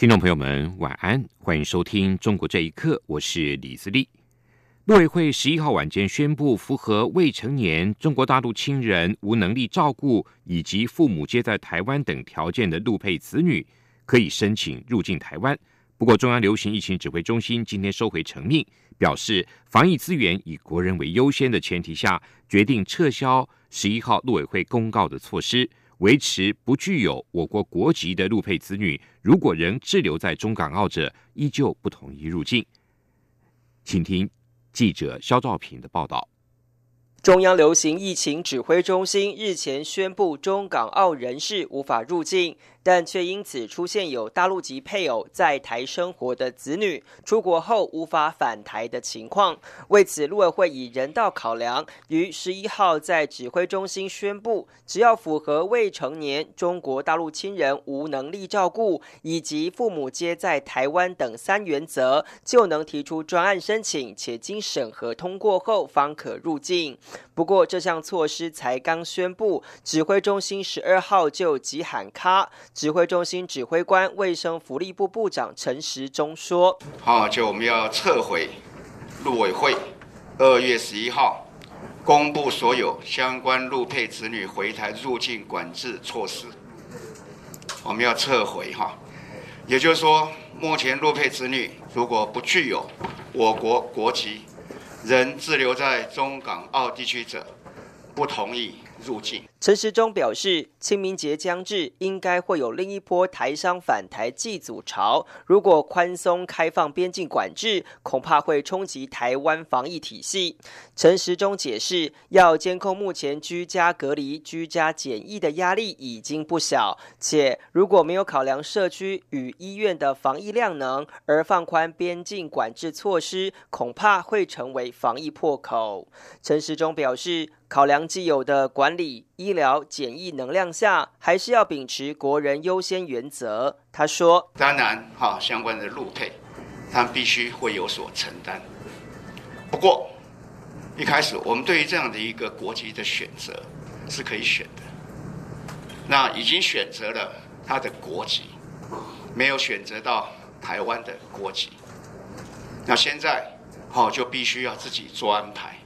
听众朋友们，晚安，欢迎收听《中国这一刻》，我是李自立。陆委会十一号晚间宣布，符合未成年中国大陆亲人无能力照顾以及父母皆在台湾等条件的陆配子女，可以申请入境台湾。不过，中央流行疫情指挥中心今天收回成命，表示防疫资源以国人为优先的前提下，决定撤销十一号陆委会公告的措施。维持不具有我国国籍的陆配子女，如果仍滞留在中港澳者，依旧不同意入境。请听记者肖兆平的报道。中央流行疫情指挥中心日前宣布，中港澳人士无法入境。但却因此出现有大陆籍配偶在台生活的子女出国后无法返台的情况。为此，陆委会以人道考量，于十一号在指挥中心宣布，只要符合未成年中国大陆亲人无能力照顾，以及父母皆在台湾等三原则，就能提出专案申请，且经审核通过后方可入境。不过，这项措施才刚宣布，指挥中心十二号就急喊卡。指挥中心指挥官、卫生福利部部长陈时中说：“好，就我们要撤回陆委会二月十一号公布所有相关陆配子女回台入境管制措施，我们要撤回哈。也就是说，目前陆配子女如果不具有我国国籍，仍滞留在中港澳地区者，不同意。”陈时中表示，清明节将至，应该会有另一波台商返台祭祖潮。如果宽松开放边境管制，恐怕会冲击台湾防疫体系。陈时中解释，要监控目前居家隔离、居家检疫的压力已经不小，且如果没有考量社区与医院的防疫量能，而放宽边境管制措施，恐怕会成为防疫破口。陈时中表示，考量既有的管理医。疗检疫能量下，还是要秉持国人优先原则。他说：“当然，哈，相关的路配，他必须会有所承担。不过，一开始我们对于这样的一个国籍的选择是可以选的。那已经选择了他的国籍，没有选择到台湾的国籍。那现在，好，就必须要自己做安排，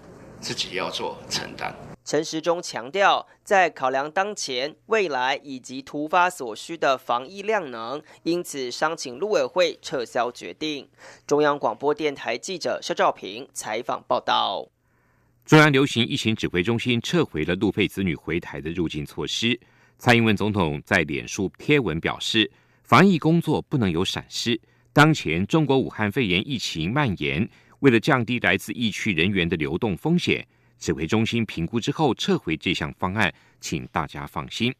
自己要做承担。”陈时中强调，在考量当前、未来以及突发所需的防疫量能，因此商请陆委会撤销决定。中央广播电台记者肖兆平采访报道。中央流行疫情指挥中心撤回了陆配子女回台的入境措施。蔡英文总统在脸书贴文表示，防疫工作不能有闪失。当前中国武汉肺炎疫情蔓延，为了降低来自疫区人员的流动风险。指挥中心评估之后撤回这项方案，请大家放心。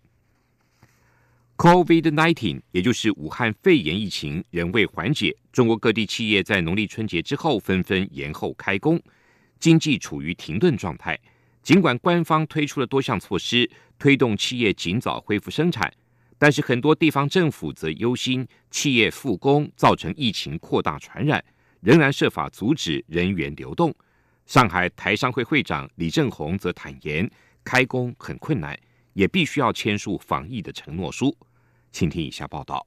COVID-19，也就是武汉肺炎疫情仍未缓解，中国各地企业在农历春节之后纷纷延后开工，经济处于停顿状态。尽管官方推出了多项措施推动企业尽早恢复生产，但是很多地方政府则忧心企业复工造成疫情扩大传染，仍然设法阻止人员流动。上海台商会会长李正宏则坦言，开工很困难，也必须要签署防疫的承诺书。请听以下报道。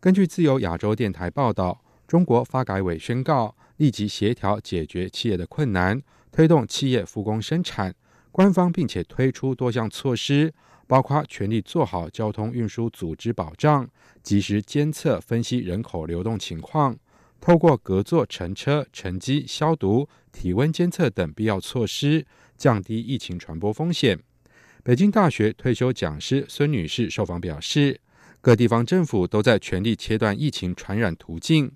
根据自由亚洲电台报道，中国发改委宣告，立即协调解决企业的困难，推动企业复工生产。官方并且推出多项措施，包括全力做好交通运输组织保障，及时监测分析人口流动情况。透过隔座乘车、乘机、消毒、体温监测等必要措施，降低疫情传播风险。北京大学退休讲师孙女士受访表示，各地方政府都在全力切断疫情传染途径，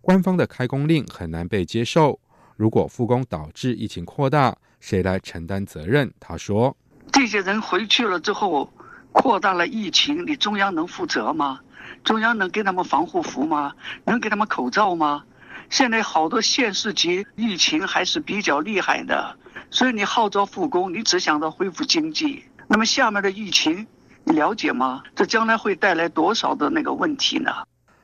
官方的开工令很难被接受。如果复工导致疫情扩大，谁来承担责任？他说：“这些人回去了之后，扩大了疫情，你中央能负责吗？”中央能给他们防护服吗？能给他们口罩吗？现在好多县市级疫情还是比较厉害的，所以你号召复工，你只想着恢复经济。那么下面的疫情，你了解吗？这将来会带来多少的那个问题呢？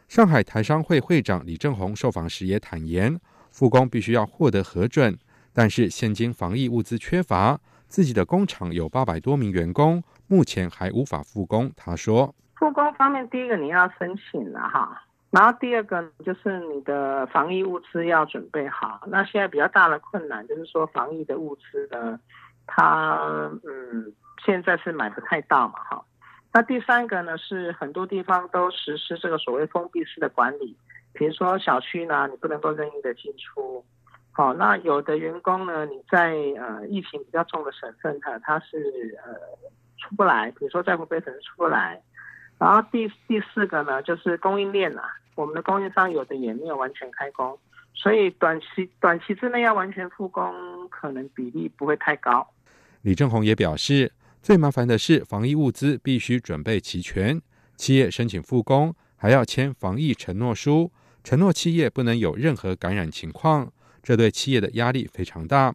上海台商会会长李正宏受访时也坦言，复工必须要获得核准，但是现今防疫物资缺乏，自己的工厂有八百多名员工，目前还无法复工。他说：“复工方面，第一个你要申请了哈，然后第二个就是你的防疫物资要准备好。那现在比较大的困难就是说防疫的物资呢，它嗯现在是买不太到嘛哈。”那第三个呢，是很多地方都实施这个所谓封闭式的管理，比如说小区呢，你不能够任意的进出。好，那有的员工呢，你在呃疫情比较重的省份，他他是呃出不来，比如说在湖北省出不来。然后第第四个呢，就是供应链啊，我们的供应商有的也没有完全开工，所以短期短期之内要完全复工，可能比例不会太高。李正宏也表示。最麻烦的是，防疫物资必须准备齐全。企业申请复工，还要签防疫承诺书，承诺企业不能有任何感染情况，这对企业的压力非常大。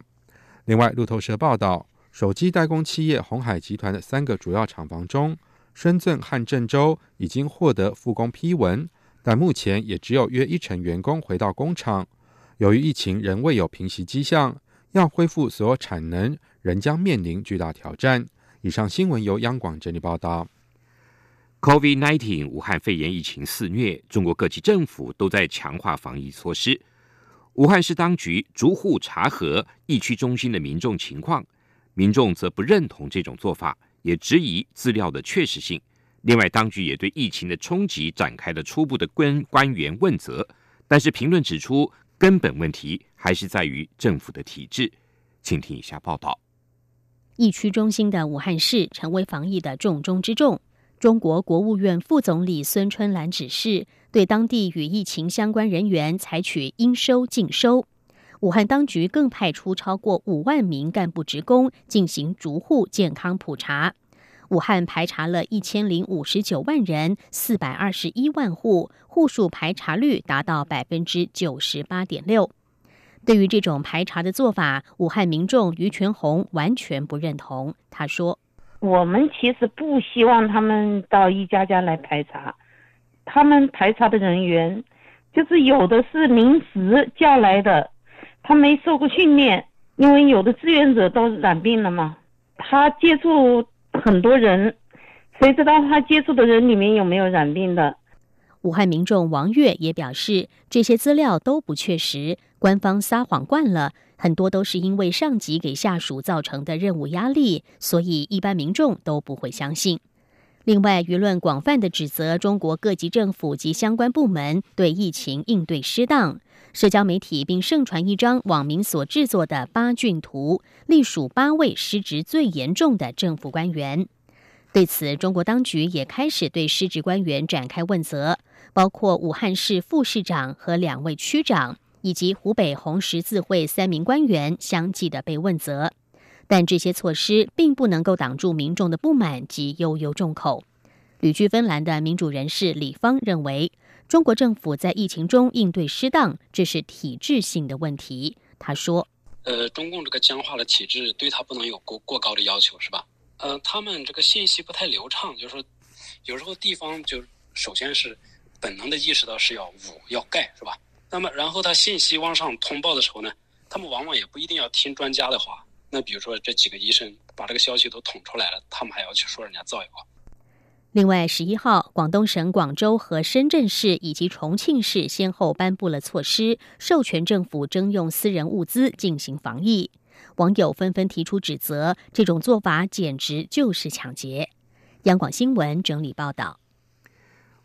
另外，路透社报道，手机代工企业红海集团的三个主要厂房中，深圳和郑州已经获得复工批文，但目前也只有约一成员工回到工厂。由于疫情仍未有平息迹象，要恢复所有产能，仍将面临巨大挑战。以上新闻由央广整理报道。COVID-19 武汉肺炎疫情肆虐，中国各级政府都在强化防疫措施。武汉市当局逐户查核疫区中心的民众情况，民众则不认同这种做法，也质疑资料的确实性。另外，当局也对疫情的冲击展开了初步的官官员问责，但是评论指出，根本问题还是在于政府的体制。请听以下报道。疫区中心的武汉市成为防疫的重中之重。中国国务院副总理孙春兰指示，对当地与疫情相关人员采取应收尽收。武汉当局更派出超过五万名干部职工进行逐户健康普查。武汉排查了一千零五十九万人，四百二十一万户，户数排查率达到百分之九十八点六。对于这种排查的做法，武汉民众于全红完全不认同。他说：“我们其实不希望他们到一家家来排查，他们排查的人员，就是有的是临时叫来的，他没受过训练，因为有的志愿者都染病了嘛，他接触很多人，谁知道他接触的人里面有没有染病的？”武汉民众王月也表示，这些资料都不确实。官方撒谎惯了，很多都是因为上级给下属造成的任务压力，所以一般民众都不会相信。另外，舆论广泛的指责中国各级政府及相关部门对疫情应对失当。社交媒体并盛传一张网民所制作的八骏图，隶属八位失职最严重的政府官员。对此，中国当局也开始对失职官员展开问责，包括武汉市副市长和两位区长。以及湖北红十字会三名官员相继的被问责，但这些措施并不能够挡住民众的不满及悠悠众口。旅居芬兰的民主人士李芳认为，中国政府在疫情中应对失当，这是体制性的问题。他说：“呃，中共这个僵化的体制对他不能有过过高的要求，是吧？呃，他们这个信息不太流畅，就是说，有时候地方就首先是本能的意识到是要捂要盖，是吧？”那么，然后他信息往上通报的时候呢，他们往往也不一定要听专家的话。那比如说这几个医生把这个消息都捅出来了，他们还要去说人家造谣。另外，十一号，广东省广州和深圳市以及重庆市先后颁布了措施，授权政府征用私人物资进行防疫。网友纷纷提出指责，这种做法简直就是抢劫。央广新闻整理报道：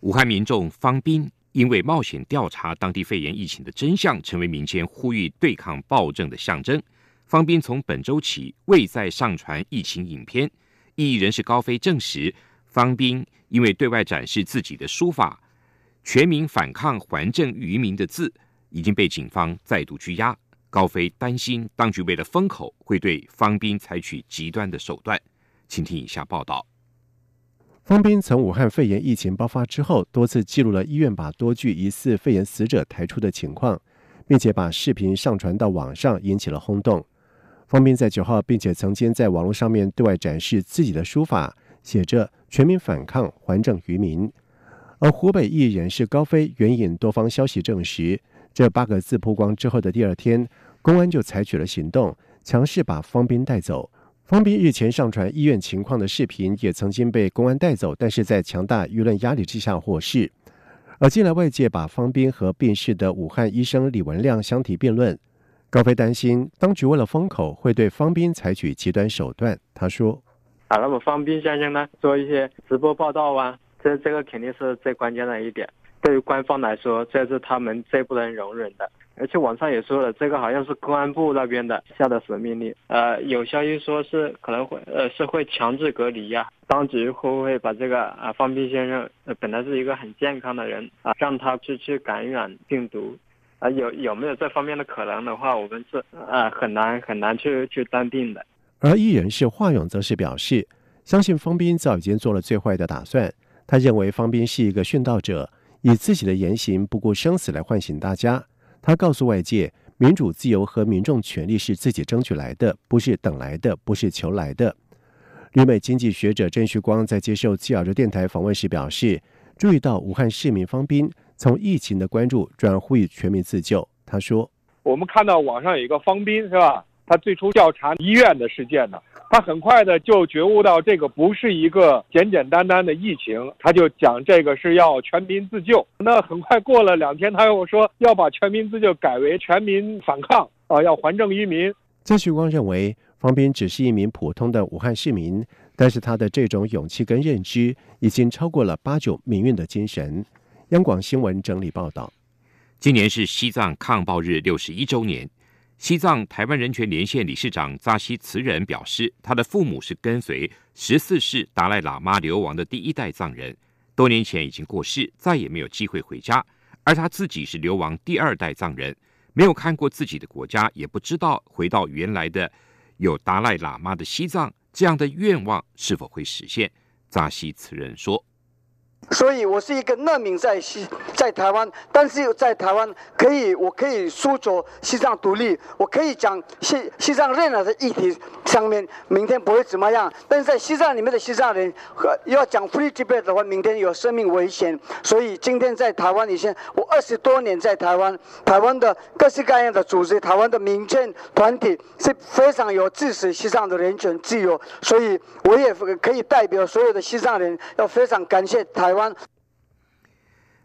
武汉民众方斌。因为冒险调查当地肺炎疫情的真相，成为民间呼吁对抗暴政的象征。方斌从本周起未再上传疫情影片。异议人士高飞证实，方斌因为对外展示自己的书法“全民反抗还政于民”的字，已经被警方再度拘押。高飞担心当局为了封口，会对方斌采取极端的手段。请听以下报道。方斌从武汉肺炎疫情爆发之后，多次记录了医院把多具疑似肺炎死者抬出的情况。并且把视频上传到网上，引起了轰动。方斌在九号，并且曾经在网络上面对外展示自己的书法，写着“全民反抗，还政于民”。而湖北艺人是高飞援引多方消息证实，这八个字曝光之后的第二天，公安就采取了行动，强势把方斌带走。方斌日前上传医院情况的视频，也曾经被公安带走，但是在强大舆论压力之下获释。而近来外界把方斌和病逝的武汉医生李文亮相提并论，高飞担心当局为了封口会对方斌采取极端手段。他说：“啊，那么方斌先生呢，做一些直播报道啊。”这这个肯定是最关键的一点，对于官方来说，这是他们最不能容忍的。而且网上也说了，这个好像是公安部那边的下的死命令。呃，有消息说是可能会呃是会强制隔离呀。当局会不会把这个啊方斌先生本来是一个很健康的人啊，让他去去感染病毒啊？有有没有这方面的可能的话，我们是啊很难很难去去断定的。而艺人是华勇则是表示，相信方斌早已经做了最坏的打算。他认为方斌是一个殉道者，以自己的言行不顾生死来唤醒大家。他告诉外界，民主自由和民众权利是自己争取来的，不是等来的，不是求来的。旅美经济学者郑旭光在接受自由州电台访问时表示，注意到武汉市民方斌从疫情的关注转呼吁全民自救。他说：“我们看到网上有一个方斌，是吧？他最初调查医院的事件呢。”他很快的就觉悟到这个不是一个简简单单的疫情，他就讲这个是要全民自救。那很快过了两天，他又说要把全民自救改为全民反抗啊，要还政于民。曾旭光认为，方斌只是一名普通的武汉市民，但是他的这种勇气跟认知已经超过了八九民运的精神。央广新闻整理报道，今年是西藏抗暴日六十一周年。西藏台湾人权连线理事长扎西慈仁表示，他的父母是跟随十四世达赖喇嘛流亡的第一代藏人，多年前已经过世，再也没有机会回家。而他自己是流亡第二代藏人，没有看过自己的国家，也不知道回到原来的有达赖喇嘛的西藏，这样的愿望是否会实现。扎西慈仁说。所以，我是一个难民，在西，在台湾，但是在台湾可以，我可以诉说西藏独立，我可以讲西西藏任何的议题上面，明天不会怎么样。但是在西藏里面的西藏人，要讲 free Tibet 的话，明天有生命危险。所以今天在台湾，以前我二十多年在台湾，台湾的各式各样的组织，台湾的民间团体是非常有支持西藏的人权自由。所以我也可以代表所有的西藏人，要非常感谢台。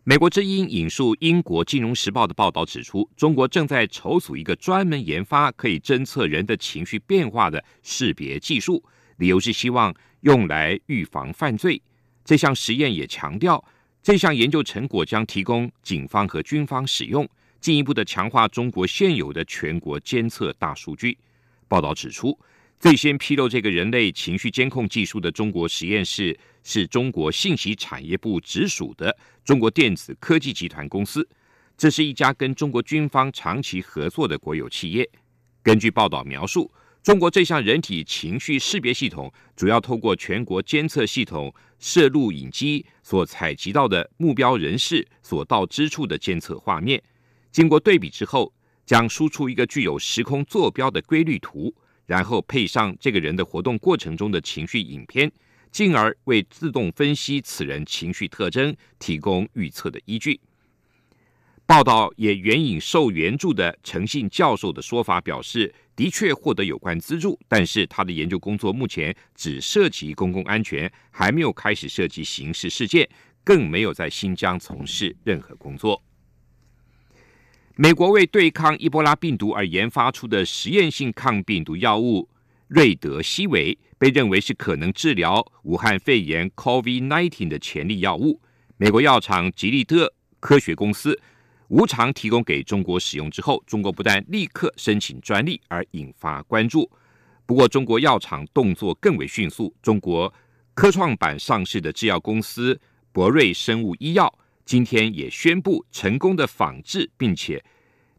美国之音引述英国《金融时报》的报道指出，中国正在筹组一个专门研发可以侦测人的情绪变化的识别技术，理由是希望用来预防犯罪。这项实验也强调，这项研究成果将提供警方和军方使用，进一步的强化中国现有的全国监测大数据。报道指出。最先披露这个人类情绪监控技术的中国实验室是中国信息产业部直属的中国电子科技集团公司，这是一家跟中国军方长期合作的国有企业。根据报道描述，中国这项人体情绪识别系统主要透过全国监测系统摄录影机所采集到的目标人士所到之处的监测画面，经过对比之后，将输出一个具有时空坐标的规律图。然后配上这个人的活动过程中的情绪影片，进而为自动分析此人情绪特征提供预测的依据。报道也援引受援助的诚信教授的说法，表示的确获得有关资助，但是他的研究工作目前只涉及公共安全，还没有开始涉及刑事事件，更没有在新疆从事任何工作。美国为对抗伊波拉病毒而研发出的实验性抗病毒药物瑞德西韦，被认为是可能治疗武汉肺炎 （COVID-19） 的潜力药物。美国药厂吉利特科学公司无偿提供给中国使用之后，中国不但立刻申请专利，而引发关注。不过，中国药厂动作更为迅速。中国科创板上市的制药公司博瑞生物医药。今天也宣布成功的仿制，并且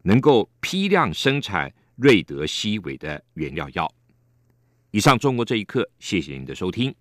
能够批量生产瑞德西韦的原料药。以上，中国这一刻，谢谢您的收听。